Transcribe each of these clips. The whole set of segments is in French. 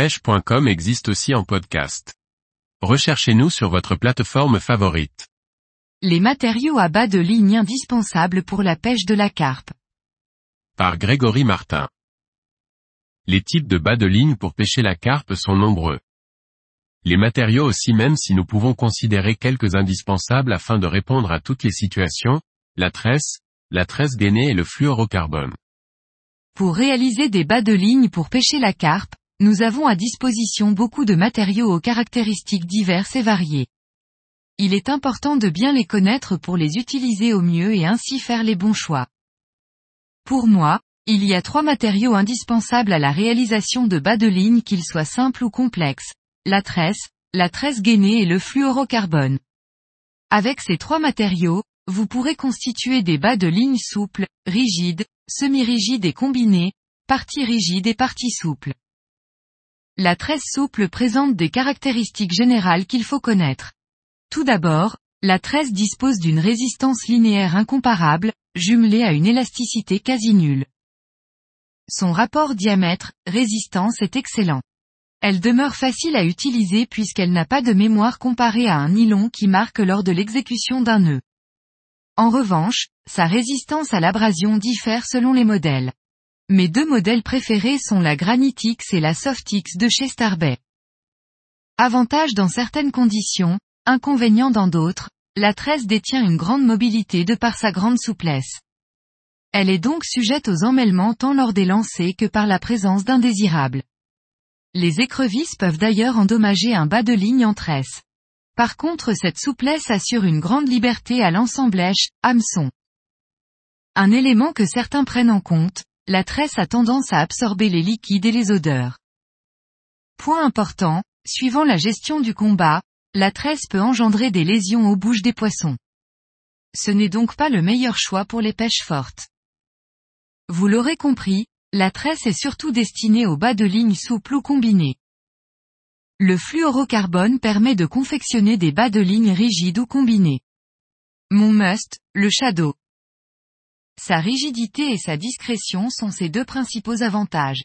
pêche.com existe aussi en podcast. Recherchez-nous sur votre plateforme favorite. Les matériaux à bas de ligne indispensables pour la pêche de la carpe. Par Grégory Martin. Les types de bas de ligne pour pêcher la carpe sont nombreux. Les matériaux aussi même si nous pouvons considérer quelques indispensables afin de répondre à toutes les situations, la tresse, la tresse gainée et le fluorocarbone. Pour réaliser des bas de ligne pour pêcher la carpe, nous avons à disposition beaucoup de matériaux aux caractéristiques diverses et variées. Il est important de bien les connaître pour les utiliser au mieux et ainsi faire les bons choix. Pour moi, il y a trois matériaux indispensables à la réalisation de bas de ligne qu'ils soient simples ou complexes. La tresse, la tresse gainée et le fluorocarbone. Avec ces trois matériaux, vous pourrez constituer des bas de ligne souples, rigides, semi-rigides et combinés, parties rigides et parties souples. La tresse souple présente des caractéristiques générales qu'il faut connaître. Tout d'abord, la tresse dispose d'une résistance linéaire incomparable, jumelée à une élasticité quasi nulle. Son rapport diamètre-résistance est excellent. Elle demeure facile à utiliser puisqu'elle n'a pas de mémoire comparée à un nylon qui marque lors de l'exécution d'un nœud. En revanche, sa résistance à l'abrasion diffère selon les modèles. Mes deux modèles préférés sont la Granitix et la Softix de chez Starbay. Avantage dans certaines conditions, inconvénient dans d'autres, la tresse détient une grande mobilité de par sa grande souplesse. Elle est donc sujette aux emmêlements tant lors des lancers que par la présence d'indésirables. Les écrevisses peuvent d'ailleurs endommager un bas de ligne en tresse. Par contre cette souplesse assure une grande liberté à l'ensemblèche, hameçon. Un élément que certains prennent en compte, la tresse a tendance à absorber les liquides et les odeurs. Point important, suivant la gestion du combat, la tresse peut engendrer des lésions aux bouches des poissons. Ce n'est donc pas le meilleur choix pour les pêches fortes. Vous l'aurez compris, la tresse est surtout destinée aux bas de ligne souples ou combinés. Le fluorocarbone permet de confectionner des bas de ligne rigides ou combinés. Mon must, le shadow. Sa rigidité et sa discrétion sont ses deux principaux avantages.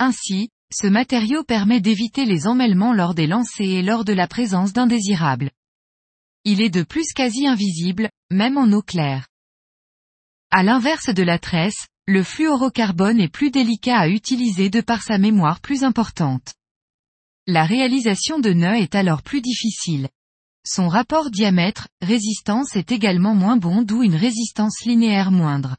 Ainsi, ce matériau permet d'éviter les emmêlements lors des lancers et lors de la présence d'indésirables. Il est de plus quasi invisible, même en eau claire. À l'inverse de la tresse, le fluorocarbone est plus délicat à utiliser de par sa mémoire plus importante. La réalisation de nœuds est alors plus difficile. Son rapport diamètre-résistance est également moins bon d'où une résistance linéaire moindre.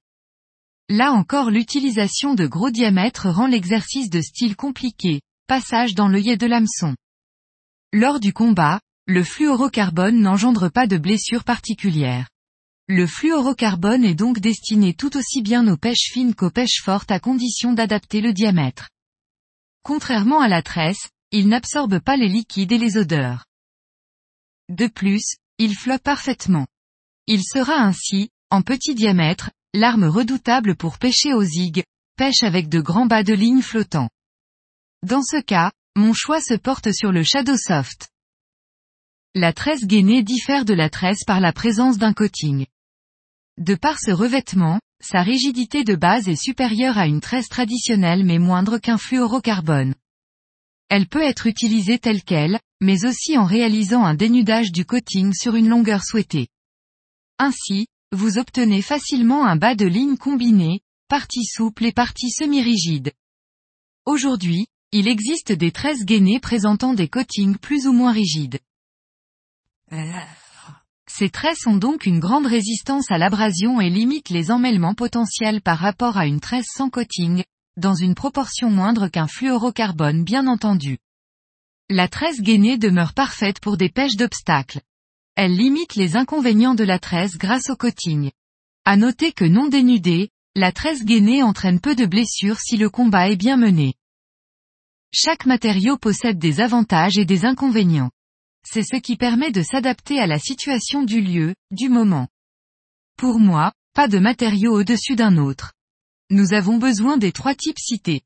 Là encore l'utilisation de gros diamètres rend l'exercice de style compliqué, passage dans l'œillet de l'hameçon. Lors du combat, le fluorocarbone n'engendre pas de blessures particulières. Le fluorocarbone est donc destiné tout aussi bien aux pêches fines qu'aux pêches fortes à condition d'adapter le diamètre. Contrairement à la tresse, il n'absorbe pas les liquides et les odeurs. De plus, il flotte parfaitement. Il sera ainsi, en petit diamètre, l'arme redoutable pour pêcher aux zig, pêche avec de grands bas de ligne flottants. Dans ce cas, mon choix se porte sur le Shadow Soft. La tresse gainée diffère de la tresse par la présence d'un coating. De par ce revêtement, sa rigidité de base est supérieure à une tresse traditionnelle mais moindre qu'un fluorocarbone. Elle peut être utilisée telle qu'elle, mais aussi en réalisant un dénudage du coating sur une longueur souhaitée. Ainsi, vous obtenez facilement un bas de ligne combiné, partie souple et partie semi-rigide. Aujourd'hui, il existe des tresses gainées présentant des coatings plus ou moins rigides. Ces tresses ont donc une grande résistance à l'abrasion et limitent les emmêlements potentiels par rapport à une tresse sans coating, dans une proportion moindre qu'un fluorocarbone bien entendu. La tresse gainée demeure parfaite pour des pêches d'obstacles. Elle limite les inconvénients de la tresse grâce au coating. À noter que non dénudée, la tresse gainée entraîne peu de blessures si le combat est bien mené. Chaque matériau possède des avantages et des inconvénients. C'est ce qui permet de s'adapter à la situation du lieu, du moment. Pour moi, pas de matériau au-dessus d'un autre. Nous avons besoin des trois types cités.